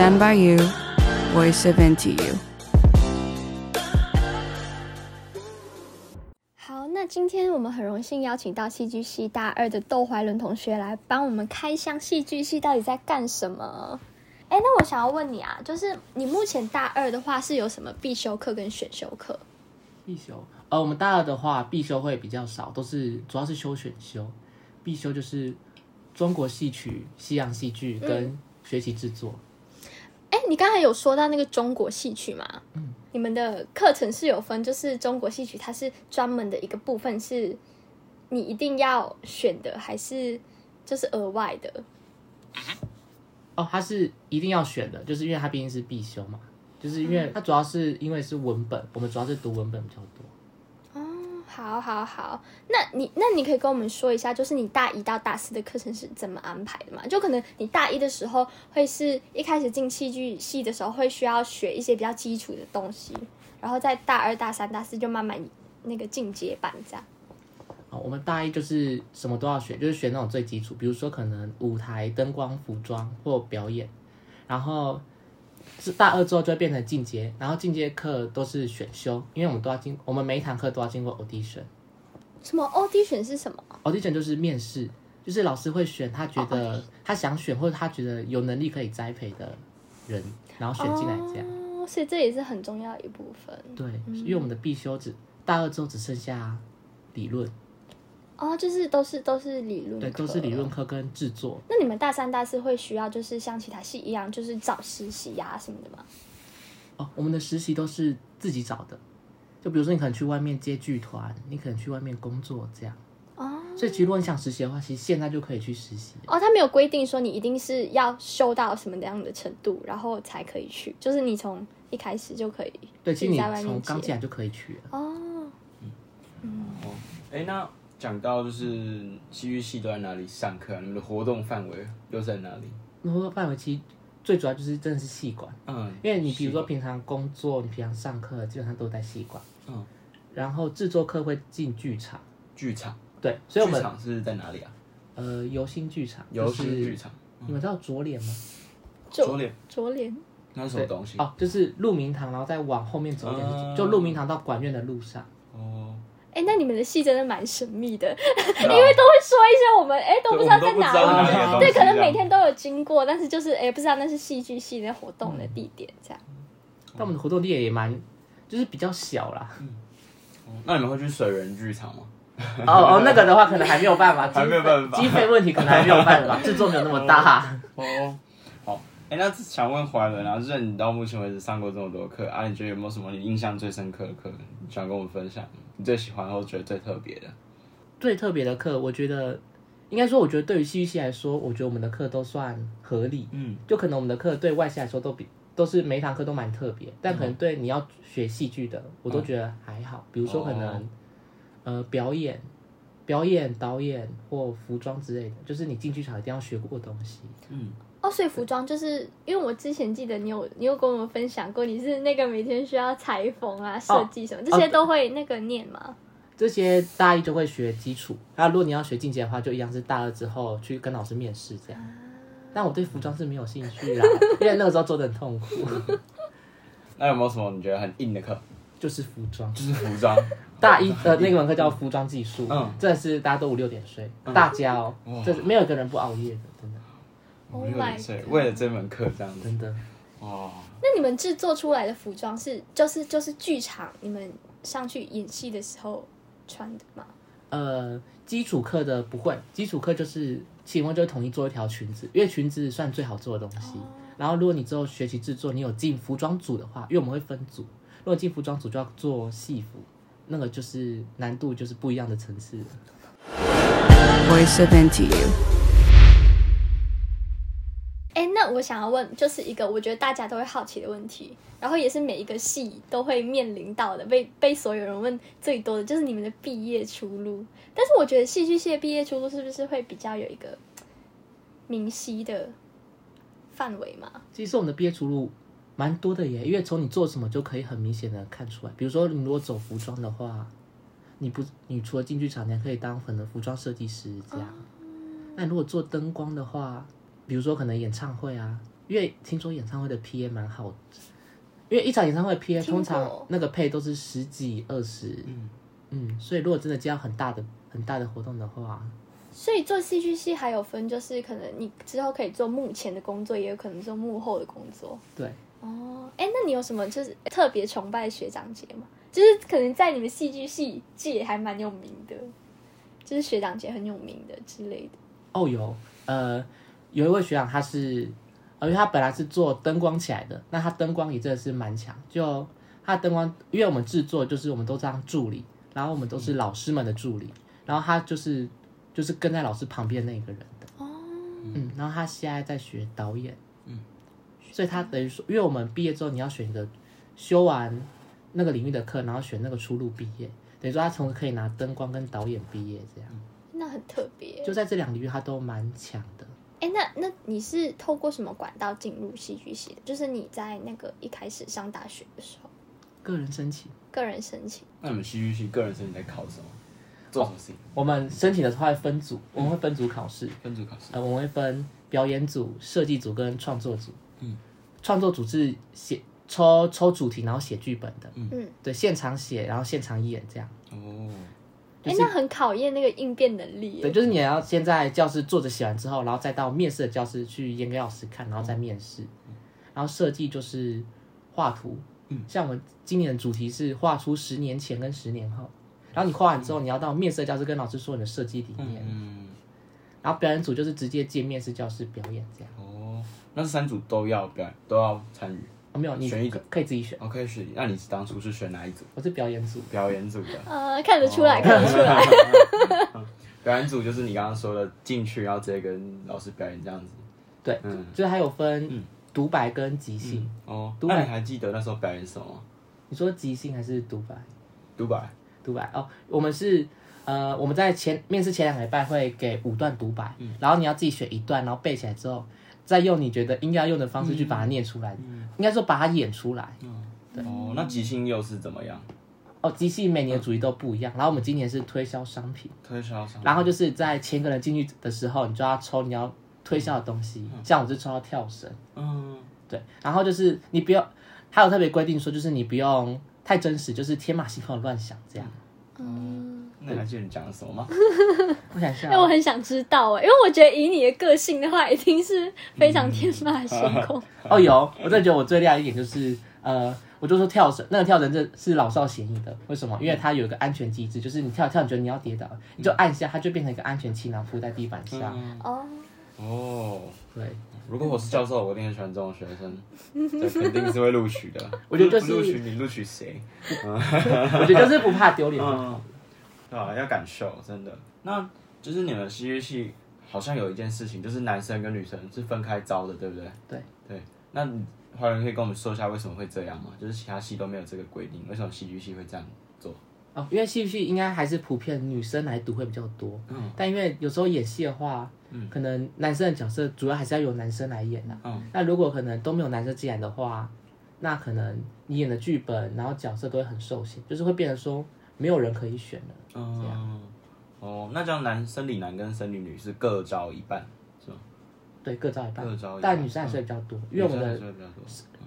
Stand by you, voice of NTU。好，那今天我们很荣幸邀请到戏剧系大二的窦怀伦同学来帮我们开箱戏剧系到底在干什么。哎，那我想要问你啊，就是你目前大二的话是有什么必修课跟选修课？必修，呃，我们大二的话必修会比较少，都是主要是修选修。必修就是中国戏曲、西洋戏剧跟学习制作。哎、嗯，你刚才有说到那个中国戏曲吗？嗯，你们的课程是有分，就是中国戏曲它是专门的一个部分，是你一定要选的，还是就是额外的？哦，它是一定要选的，就是因为它毕竟是必修嘛，就是因为它主要是因为是文本，我们主要是读文本比较多。好好好，那你那你可以跟我们说一下，就是你大一到大四的课程是怎么安排的吗？就可能你大一的时候会是一开始进戏剧系的时候会需要学一些比较基础的东西，然后在大二、大三、大四就慢慢那个进阶版这样。哦，我们大一就是什么都要学，就是学那种最基础，比如说可能舞台灯光、服装或表演，然后。是大二之后就会变成进阶，然后进阶课都是选修，因为我们都要经，我们每一堂课都要经过 audition。什么 audition 是什么？audition 就是面试，就是老师会选他觉得他想选或者他觉得有能力可以栽培的人，然后选进来这样。哦，所以这也是很重要一部分。对，因为我们的必修只大二之后只剩下理论。哦，就是都是都是理论课，对，都是理论课跟制作。那你们大三、大四会需要就是像其他系一样，就是找实习呀、啊、什么的吗？哦，我们的实习都是自己找的。就比如说，你可能去外面接剧团，你可能去外面工作这样。哦。所以，其实如果你想实习的话，其实现在就可以去实习。哦，他没有规定说你一定是要修到什么样的程度，然后才可以去，就是你从一开始就可以。对，其实你从刚进来就可以去了。哦。嗯。哦。哎，那。讲到就是戏剧系都在哪里上课啊？你们的活动范围又在哪里？活动范围其实最主要就是真的是戏馆，嗯，因为你比如说平常工作，你平常上课基本上都在戏馆，嗯，然后制作课会进剧场，剧场对，所以我们剧场是在哪里啊？呃，游心剧场，游心剧场，你们知道左脸吗？左脸，左脸，那是什么东西？哦，就是鹿鸣堂，然后再往后面走一点，嗯、就鹿鸣堂到管院的路上。哎，那你们的戏真的蛮神秘的，因为都会说一些我们哎都不知道在哪里，对，可能每天都有经过，但是就是哎不知道那是戏剧系的活动的地点这样。但我们的活动地点也蛮，就是比较小啦。那你们会去水人剧场吗？哦哦，那个的话可能还没有办法，还没有办法，经费问题可能还没有办法，制作没有那么大。哦，好，哎，那想问怀伦啊，就是你到目前为止上过这么多课啊，你觉得有没有什么你印象最深刻的课，想跟我们分享？你最喜欢或觉得最特别的？最特别的课，我觉得应该说，我觉得对于戏剧系来说，我觉得我们的课都算合理。嗯，就可能我们的课对外系来说都比都是每一堂课都蛮特别，但可能对你要学戏剧的，我都觉得还好。比如说可能、哦、呃表演、表演导演或服装之类的，就是你进剧场一定要学过的东西。嗯。哦，所以服装就是因为我之前记得你有你有跟我们分享过，你是那个每天需要裁缝啊、设计什么、哦、这些都会那个念吗？哦、这些大一就会学基础，那如果你要学进阶的话，就一样是大二之后去跟老师面试这样。啊、但我对服装是没有兴趣啦，因为那个时候做的很痛苦。那有没有什么你觉得很硬的课？就是服装，就是服装。大一的那个门课叫服装技术，嗯，这是大家都五六点睡，嗯、大家哦，这是没有一个人不熬夜的，真的。Oh my God 为了这门课这样子，真的哦。那你们制作出来的服装是就是就是剧场你们上去演戏的时候穿的吗？呃，基础课的不会，基础课就是期末就会统一做一条裙子，因为裙子算最好做的东西。Oh. 然后如果你之后学习制作，你有进服装组的话，因为我们会分组，如果进服装组就要做戏服，那个就是难度就是不一样的层次。Voice of NTU 我想要问，就是一个我觉得大家都会好奇的问题，然后也是每一个系都会面临到的，被被所有人问最多的就是你们的毕业出路。但是我觉得戏剧系的毕业出路是不是会比较有一个明晰的范围嘛？其实我们的毕业出路蛮多的耶，因为从你做什么就可以很明显的看出来。比如说，你如果走服装的话，你不你除了进剧场，你还可以当可能服装设计师这样。那如果做灯光的话，比如说，可能演唱会啊，因为听说演唱会的 PA 蛮好的，因为一场演唱会 PA 通常那个配都是十几二十，嗯嗯，所以如果真的接到很大的很大的活动的话，所以做戏剧系还有分，就是可能你之后可以做幕前的工作，也有可能做幕后的工作。对，哦，哎，那你有什么就是特别崇拜的学长姐吗？就是可能在你们戏剧系界还蛮有名的，就是学长姐很有名的之类的。哦，有，呃，有一位学长他是。因为他本来是做灯光起来的，那他灯光也真的是蛮强。就他灯光，因为我们制作就是我们都这样助理，然后我们都是老师们的助理，然后他就是就是跟在老师旁边那个人的。哦。嗯，然后他现在在学导演。嗯。所以他等于说，因为我们毕业之后你要选一个修完那个领域的课，然后选那个出路毕业，等于说他从可以拿灯光跟导演毕业这样。那很特别。就在这两个领域，他都蛮强的。哎，那那你是透过什么管道进入戏剧系的？就是你在那个一开始上大学的时候，个人申请。个人申请。那你们戏剧系个人申请在考什么？做什么事情？我们申请的时候会分组，我们会分组考试。分组考试。呃，我们会分表演组、设计组跟创作组。嗯。创作组是写抽抽主题，然后写剧本的。嗯。对，现场写，然后现场演这样。哦。哎、就是，那很考验那个应变能力。对，就是你要先在教室坐着写完之后，然后再到面试的教室去演给老师看，然后再面试。嗯、然后设计就是画图，嗯，像我们今年的主题是画出十年前跟十年后。然后你画完之后，你要到面试的教室跟老师说你的设计理念。嗯。然后表演组就是直接进面试教室表演这样。哦，那三组都要表演，都要参与。哦，没有，你选一个可以自己选。哦，可以选。那你当初是选哪一组？我是表演组。表演组的。呃，看得出来，哦、看得出来。表演组就是你刚刚说的进去，然后直接跟老师表演这样子。对，嗯，就是还有分独白跟即兴、嗯。哦。那你还记得那时候表演什么？你说即兴还是独白？独白，独白。哦，我们是呃，我们在前面试前两个礼拜会给五段独白、嗯，然后你要自己选一段，然后背起来之后。再用你觉得应该用的方式去把它念出来，嗯、应该说把它演出来。嗯、对哦，那即兴又是怎么样？哦，即兴每年的主题都不一样。然后我们今年是推销商品，推销商品。然后就是在前个人进去的时候，你就要抽你要推销的东西。嗯、像我就抽到跳绳。嗯，对。然后就是你不要，还有特别规定说，就是你不用太真实，就是天马行空的乱想这样。嗯。那你还记得你讲了什么吗？我想笑。因为我很想知道哎，因为我觉得以你的个性的话，一定是非常天马行空。哦，有，我真的觉得我最厉害的一点就是，呃，我就说跳绳，那个跳绳这是老少咸宜的。为什么？因为它有一个安全机制，就是你跳跳，你觉得你要跌倒，你就按下，它就变成一个安全气囊铺在地板上。哦、嗯、哦，对。如果我是教授，我一定很喜欢这种 学生，对，肯定是会录取的。我觉得就是录取你录取谁？我觉得就是不怕丢脸。嗯啊，要感受，真的。那就是你们戏剧系好像有一件事情，就是男生跟女生是分开招的，对不对？对对。那华伦可以跟我们说一下为什么会这样吗？就是其他系都没有这个规定，为什么戏剧系会这样做？哦，因为戏剧系应该还是普遍女生来读会比较多。嗯。但因为有时候演戏的话，嗯，可能男生的角色主要还是要由男生来演的。嗯。那如果可能都没有男生进来的话，那可能你演的剧本，然后角色都会很受限，就是会变成说没有人可以选了。嗯，哦，那这样男生理男跟生理女是各招一半，是吗？对，各招一半，各招一半，但女生还是比较多，嗯、因为我们的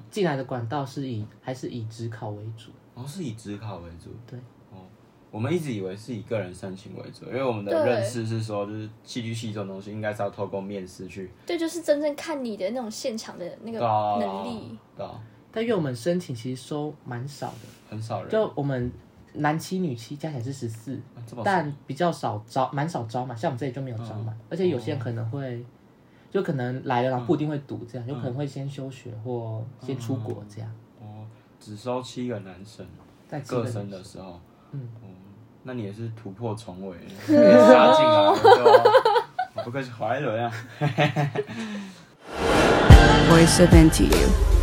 进来的管道是以还是以职考为主。哦，是以职考为主。对。哦，我们一直以为是以个人申请为主，因为我们的认识是说，就是戏剧系这种东西应该是要透过面试去。对，就是真正看你的那种现场的那个能力。对啊。但因为我们申请其实收蛮少的，很少人。就我们。男七女七加起来是十四，但比较少招，蛮少招嘛。像我们这里就没有招嘛，嗯，而且有些人可能会，哦，就可能来了然后不一定会读，这样，嗯，有可能会先休学或先出国这样。哦，只收七个男生，在个生。的时候，嗯，哦，那你也是突破重围，杀进来，不愧是怀伦啊。Voice of NTU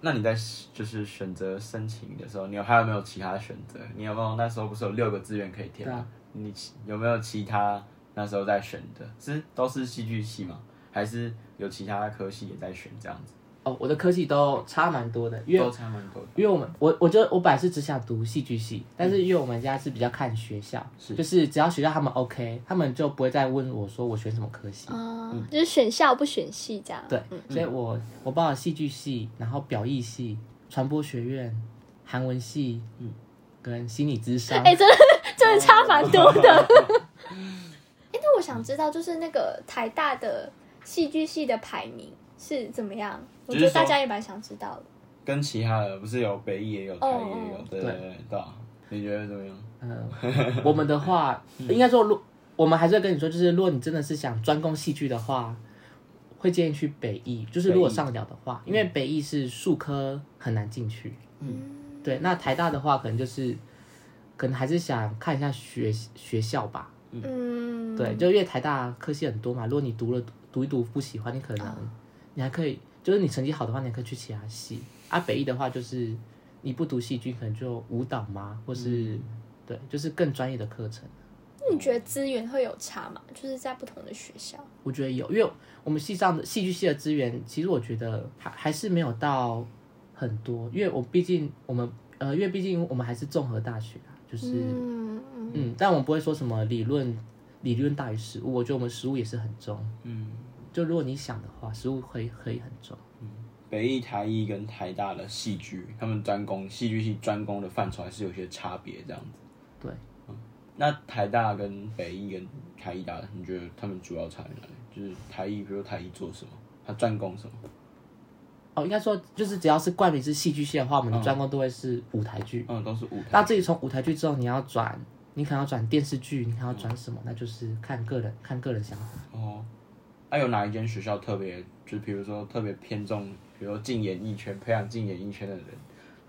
那你在就是选择申请的时候，你有还有没有其他选择？你有没有那时候不是有六个志愿可以填吗？啊？你有没有其他那时候在选的？是都是戏剧系吗？还是有其他科系也在选这样子？哦，我的科系都差蛮多的，因为都差蛮多的。因为我们我我觉得我本来是只想读戏剧系，但是因为我们家是比较看学校，是就是只要学校他们 OK，他们就不会再问我说我选什么科系。哦就是选校不选系这样。对，所以我我报了戏剧系，然后表艺系、传播学院、韩文系，嗯，跟心理咨商。哎、欸，真的 真的差蛮多的。哎、欸，那我想知道，就是那个台大的戏剧系的排名是怎么样？我觉得大家也蛮想知道的。跟其他的不是有北艺也有台艺也有，对对对，你觉得怎么样？嗯，我们的话，应该说，如我们还是会跟你说，就是如果你真的是想专攻戏剧的话，会建议去北艺。就是如果上得了的话，因为北艺是数科很难进去。嗯，对。那台大的话，可能就是可能还是想看一下学学校吧。嗯，对，就因为台大科系很多嘛。如果你读了读一读不喜欢，你可能你还可以，就是你成绩好的话，你还可以去其他系。啊，北艺的话就是你不读戏剧，可能就舞蹈嘛，或是、嗯、对，就是更专业的课程。那你觉得资源会有差吗？就是在不同的学校？我觉得有，因为我们系上的戏剧系的资源，其实我觉得还还是没有到很多。因为我毕竟我们呃，因为毕竟我们还是综合大学啊，就是嗯嗯，嗯，但我们不会说什么理论理论大于实物。我觉得我们实物也是很重。嗯，就如果你想的话，实务会可以很重。北艺、台艺跟台大的戏剧，他们专攻戏剧系专攻的范畴还是有些差别，这样子。对，嗯，那台大跟北艺跟台艺大，你觉得他们主要差在哪里？就是台艺，比如台艺做什么？他专攻什么？哦，应该说就是只要是冠名是戏剧系的话，我们的专攻都会是舞台剧。嗯，都是舞台。那自己从舞台剧之后，你要转，你可能要转电视剧，你可能要转什么？嗯，那就是看个人，看个人想法。哦，还、啊、有哪一间学校特别？就比如说特别偏重？比如说进演艺圈，培养进演艺圈的人，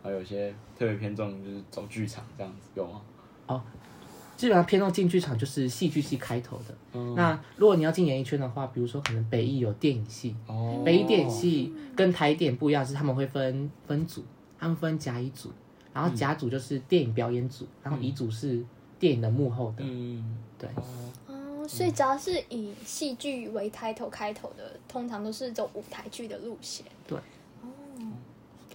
还有一些特别偏重就是走剧场这样子，有吗？哦，基本上偏重进剧场就是戏剧系开头的。嗯，那如果你要进演艺圈的话，比如说可能北艺有电影系，哦，北艺电影系跟台电不一样，是他们会分分组，他们分甲乙组，然后甲组就是电影表演组，嗯，然后乙组是电影的幕后的。嗯，对。哦，所以只要是以戏剧为开头开头的，通常都是走舞台剧的路线。对，哦，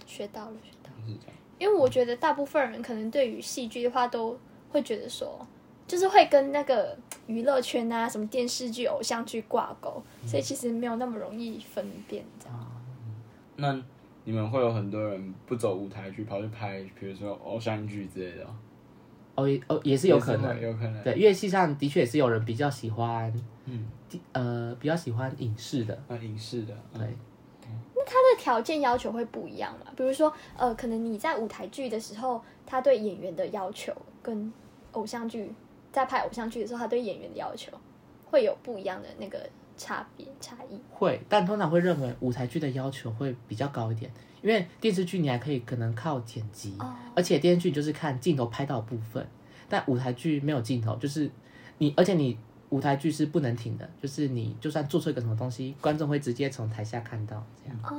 学到了，学到了。因为我觉得大部分人可能对于戏剧的话，都会觉得说，就是会跟那个娱乐圈啊，什么电视剧、偶像剧挂钩，所以其实没有那么容易分辨这样。那你们会有很多人不走舞台剧，跑去拍，比如说偶像剧之类的。哦哦，也是有可能，有可能。对，乐器上的确也是有人比较喜欢，嗯，呃，比较喜欢影视的，啊，影视的，对。那他的条件要求会不一样嘛？比如说，呃，可能你在舞台剧的时候，他对演员的要求跟偶像剧在拍偶像剧的时候，他对演员的要求会有不一样的那个差别差异。会，但通常会认为舞台剧的要求会比较高一点。因为电视剧你还可以可能靠剪辑，oh. 而且电视剧就是看镜头拍到部分，但舞台剧没有镜头，就是你，而且你舞台剧是不能停的，就是你就算做错一个什么东西，观众会直接从台下看到这样。哦，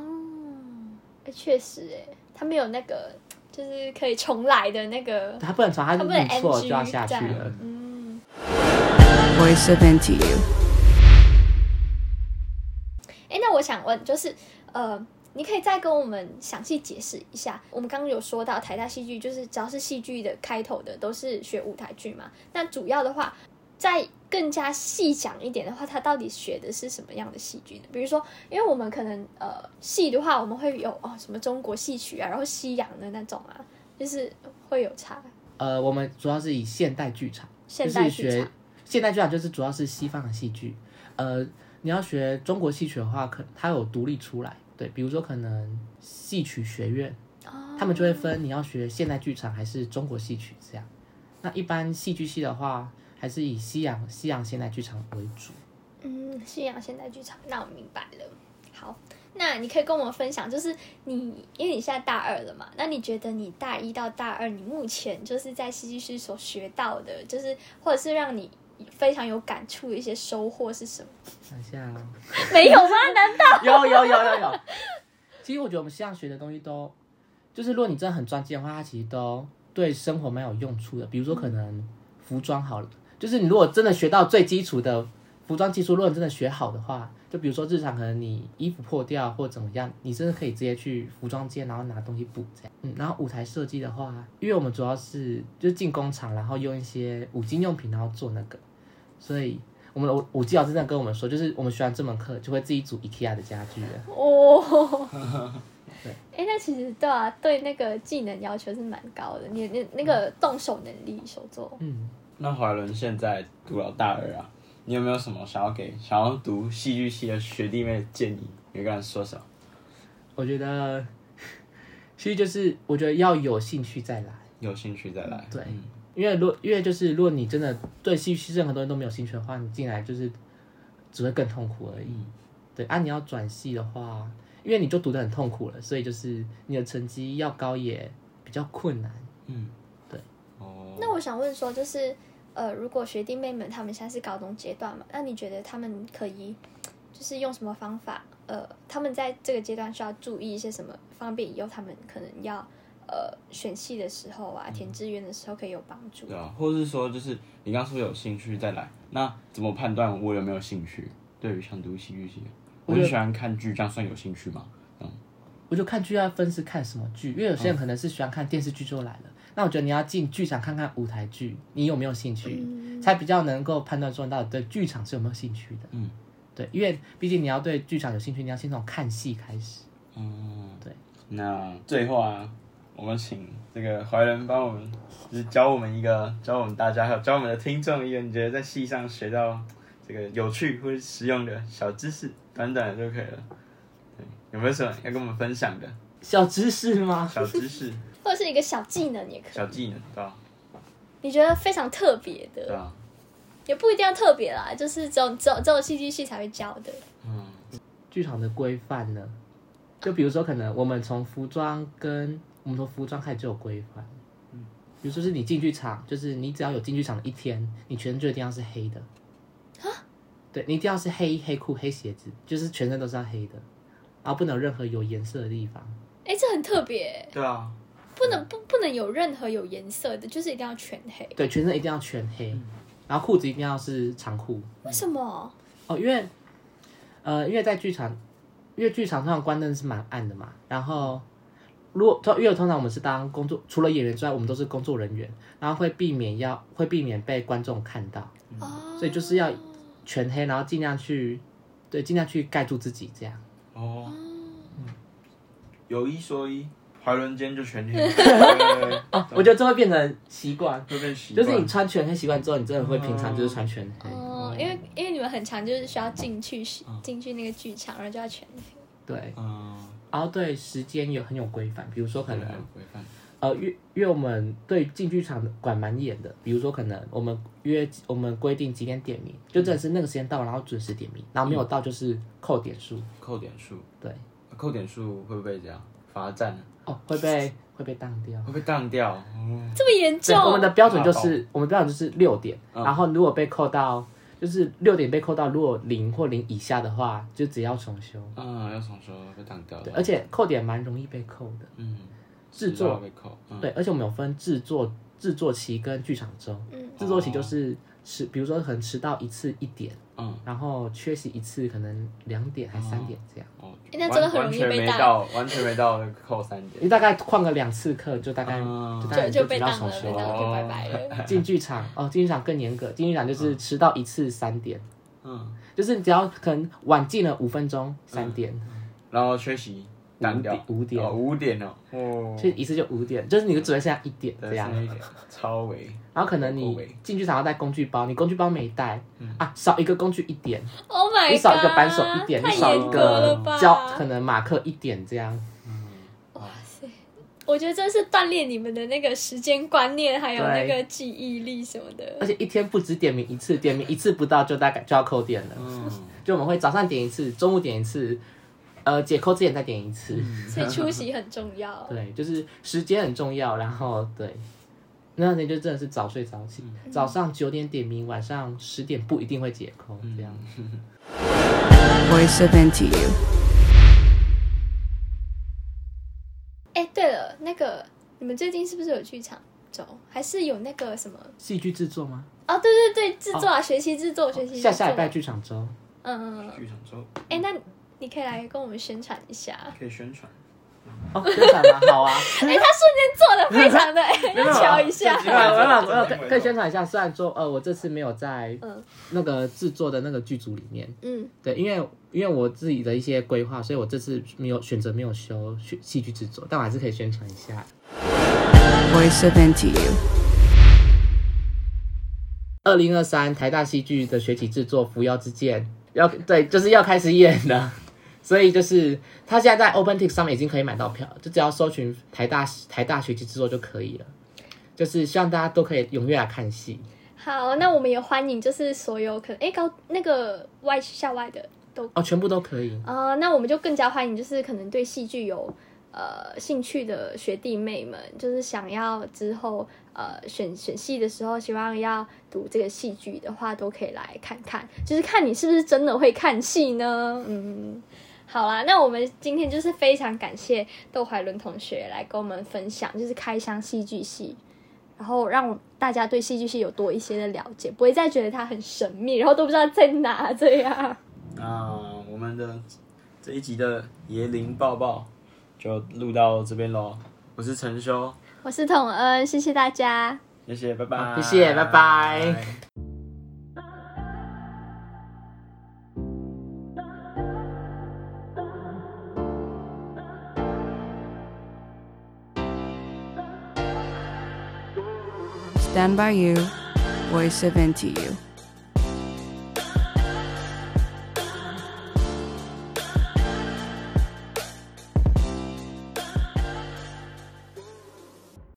哎，确实，哎，他没有那个就是可以重来的那个，他不能重，他不能错就要下去了。嗯。Voice of NTU。哎，那我想问，就是呃。你可以再跟我们详细解释一下，我们刚刚有说到台大戏剧，就是只要是戏剧的开头的都是学舞台剧嘛。那主要的话，再更加细讲一点的话，它到底学的是什么样的戏剧呢？比如说，因为我们可能呃戏的话，我们会有哦什么中国戏曲啊，然后西洋的那种啊，就是会有差。呃，我们主要是以现代剧场，现代剧场，现代剧场就是主要是西方的戏剧。呃，你要学中国戏曲的话，可它有独立出来。对，比如说可能戏曲学院，oh. 他们就会分你要学现代剧场还是中国戏曲这样。那一般戏剧系的话，还是以西洋西洋现代剧场为主。嗯，西洋现代剧场，那我明白了。好，那你可以跟我们分享，就是你因为你现在大二了嘛，那你觉得你大一到大二，你目前就是在戏剧系所学到的，就是或者是让你。非常有感触的一些收获是什么？想一下啊，没有吗？难道有有有有有？其实我觉得我们现在学的东西都，就是如果你真的很专精的话，它其实都对生活蛮有用处的。比如说可能服装好了，就是你如果真的学到最基础的服装技术，如果你真的学好的话，就比如说日常可能你衣服破掉或怎么样，你真的可以直接去服装间，然后拿东西补这样。嗯，然后舞台设计的话，因为我们主要是就是进工厂，然后用一些五金用品，然后做那个。所以我们的五 G 老师真的跟我们说，就是我们学完这门课就会自己组 IKEA 的家具了。哦，对，哎、欸，那其实对啊，对那个技能要求是蛮高的，你你那个动手能力、手作。嗯，那怀伦现在读了大二啊，你有没有什么想要给想要读戏剧系的学弟妹的建议？你跟他说什么？我觉得，其实就是我觉得要有兴趣再来，有兴趣再来。对，嗯、因为如果因为就是如果你真的对戏剧系任何东西都没有兴趣的话，你进来就是只会更痛苦而已。嗯、对啊，你要转系的话，因为你就读得很痛苦了，所以就是你的成绩要高也比较困难。嗯，对。哦。那我想问说，就是呃，如果学弟妹们他们现在是高中阶段嘛，那你觉得他们可以就是用什么方法？呃，他们在这个阶段需要注意一些什么，方便以后他们可能要呃选系的时候啊，填志愿的时候可以有帮助。对啊，或者是说，就是你刚说有兴趣再来，那怎么判断我有没有兴趣？对于想读戏剧系，我就喜欢看剧，这样算有兴趣吗？嗯，我就看剧要分是看什么剧，因为有些人可能是喜欢看电视剧就来了。嗯、那我觉得你要进剧场看看舞台剧，你有没有兴趣，嗯、才比较能够判断说你到底对剧场是有没有兴趣的。嗯。对，因为毕竟你要对剧场有兴趣，你要先从看戏开始。嗯，对。那最后啊，我们请这个怀仁帮我们，就是教我们一个，教我们大家，还有教我们的听众一个，你觉得在戏上学到这个有趣或者实用的小知识，短短的就可以了。对，有没有什么要跟我们分享的？小知识吗？小知识，或者是一个小技能也可以。小技能，对吧？你觉得非常特别的？对啊。也不一定要特别啦，就是只有只有只有戏剧系才会教的。嗯，剧场的规范呢？就比如说，可能我们从服装跟我们从服装开始就有规范。嗯，比如说是你进剧场，就是你只要有进剧场的一天，你全身就一定要是黑的。啊？对，你一定要是黑黑裤黑鞋子，就是全身都是要黑的，然后不能有任何有颜色的地方。哎、欸，这很特别。对啊。不能不不能有任何有颜色的，就是一定要全黑。对，全身一定要全黑。嗯然后裤子一定要是长裤。为什么？哦，因为，呃，因为在剧场，因为剧场通常关灯是蛮暗的嘛。然后，如果通，因为通常我们是当工作，除了演员之外，我们都是工作人员，然后会避免要会避免被观众看到，哦，所以就是要全黑，然后尽量去，对，尽量去盖住自己这样。哦，嗯，有一说一。怀伦间就全黑，我觉得这会变成习惯，会变习惯。就是你穿全黑习惯之后，你真的会平常就是穿全黑。哦，因为因为你们很常就是需要进去进去那个剧场，然后就要全黑。对，然后对时间有很有规范，比如说可能规范，呃，约约我们对进剧场管蛮严的，比如说可能我们约我们规定几点点名，就真的是那个时间到，然后准时点名，然后没有到就是扣点数，扣点数，对，扣点数会不会这样罚站？哦，会被会被当掉，会被当掉，这么严重？我们的标准就是，我们标准就是六点，然后如果被扣到，就是六点被扣到，如果零或零以下的话，就只要重修。嗯，要重修被挡掉。对，而且扣点蛮容易被扣的。嗯，制作被扣。对，而且我们有分制作制作期跟剧场周。嗯，制作期就是迟，比如说可能迟到一次一点，嗯，然后缺席一次可能两点还三点这样。哦那真的很容易被到，完全没到扣三点。你大概旷个两次课，就大概就就被当了，就拜拜了。进剧场哦，进剧场更严格，进剧场就是迟到一次三点，嗯，就是你只要可能晚进了五分钟三点，然后缺席单掉五点哦五点哦，哦，其实一次就五点，就是你的只会剩下一点这样，超维。然后可能你进去场要带工具包，你工具包没带啊，少一个工具一点。Oh my god！你少一个扳手一点，你少一个胶可能马克一点这样。哇塞！我觉得这是锻炼你们的那个时间观念，还有那个记忆力什么的。而且一天不止点名一次，点名一次不到就大概就要扣点了。嗯，就我们会早上点一次，中午点一次，呃，解扣之前再点一次。所以出席很重要。对，就是时间很重要，然后对。那天就真的是早睡早起，嗯、早上九点点名，晚上十点不一定会解扣，这样。Voice of NTU。哎，对了，那个你们最近是不是有剧场周？还是有那个什么戏剧制作吗？哦，对对对，制作啊，哦、学习制作，学习。下下礼拜剧场周。嗯嗯嗯。剧场周。哎，那你可以来跟我们宣传一下。可以宣传。哦，宣传吗？好啊。哎，他瞬间做的非常的，要瞧一下。我我我可可以宣传一下，虽然说呃，我这次没有在那个制作的那个剧组里面，嗯，对，因为因为我自己的一些规划，所以我这次没有选择没有修戏剧制作，但我还是可以宣传一下。Voice of NTU。二零二三台大戏剧的学期制作《扶摇之剑》要对，就是要开始演了。所以就是他现在在 OpenTix 上面已经可以买到票，就只要搜寻台大台大学期制作就可以了。就是希望大家都可以踊跃来看戏。好，那我们也欢迎，就是所有可能哎高那个外校外的都哦，全部都可以。呃，那我们就更加欢迎，就是可能对戏剧有呃兴趣的学弟妹们，就是想要之后呃选选戏的时候，希望要读这个戏剧的话，都可以来看看，就是看你是不是真的会看戏呢？嗯。好啦，那我们今天就是非常感谢窦怀伦同学来跟我们分享，就是开箱戏剧系，然后让大家对戏剧系有多一些的了解，不会再觉得它很神秘，然后都不知道在哪这样。那我们的这一集的椰林抱抱就录到这边喽。我是陈修，我是统恩，谢谢大家，谢谢，拜拜，谢谢，拜拜。Stand by you, voice of NTU.